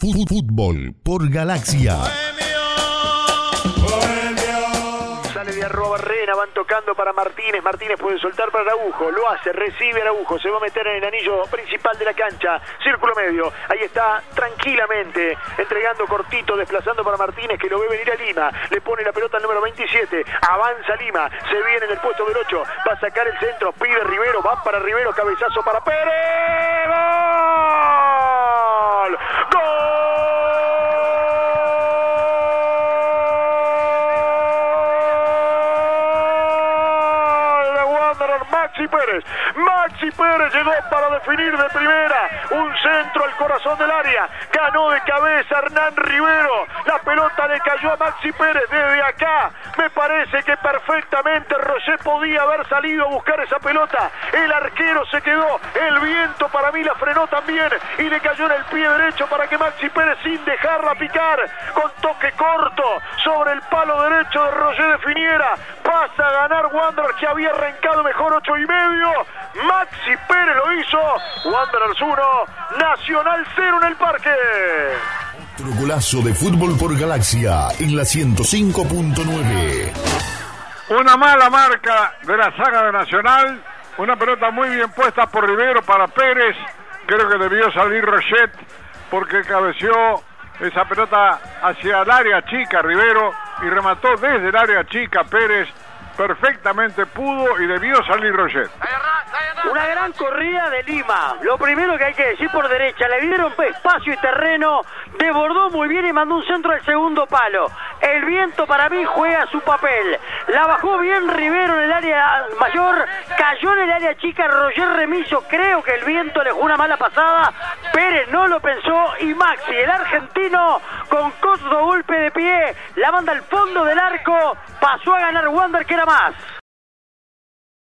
Fútbol por Galaxia. Sale de arroba Barrena, van tocando para Martínez. Martínez puede soltar para Araujo. Lo hace, recibe Araujo. Se va a meter en el anillo principal de la cancha. Círculo medio. Ahí está, tranquilamente. Entregando cortito, desplazando para Martínez, que lo ve venir a Lima. Le pone la pelota al número 27. Avanza Lima. Se viene en el puesto del 8. Va a sacar el centro. Pide Rivero. Va para Rivero. Cabezazo para Pérez. Maxi Pérez. Maxi Pérez llegó para definir de primera. Un centro al corazón del área. Ganó de cabeza Hernán Rivero. La pelota le cayó a Maxi Pérez desde acá. Me parece que perfectamente Roger podía haber salido a buscar esa pelota. El arquero se quedó. El viento para mí la frenó también. Y le cayó en el pie derecho para que Maxi Pérez sin dejarla picar. Con toque corto sobre el palo derecho de Roger definiera. Pasa a ganar Wanderers que había arrancado mejor ocho y medio. Maxi Pérez lo hizo. Wanderers 1, Nacional 0 en el parque. Otro golazo de Fútbol por Galaxia en la 105.9. Una mala marca de la saga de Nacional. Una pelota muy bien puesta por Rivero para Pérez. Creo que debió salir Rochet porque cabeció esa pelota hacia el área chica Rivero y remató desde el área chica Pérez. Perfectamente pudo y debió salir Rochet. Una gran corrida de Lima. Lo primero que hay que decir por derecha, le dieron espacio y terreno, desbordó muy bien y mandó un centro al segundo palo. El viento para mí juega su papel. La bajó bien Rivero en el área mayor, cayó en el área chica Roger Remiso. Creo que el viento le jugó una mala pasada. Pérez no lo pensó y Maxi, el argentino, con costo golpe de pie, la manda al fondo del arco, pasó a ganar Wander que era más.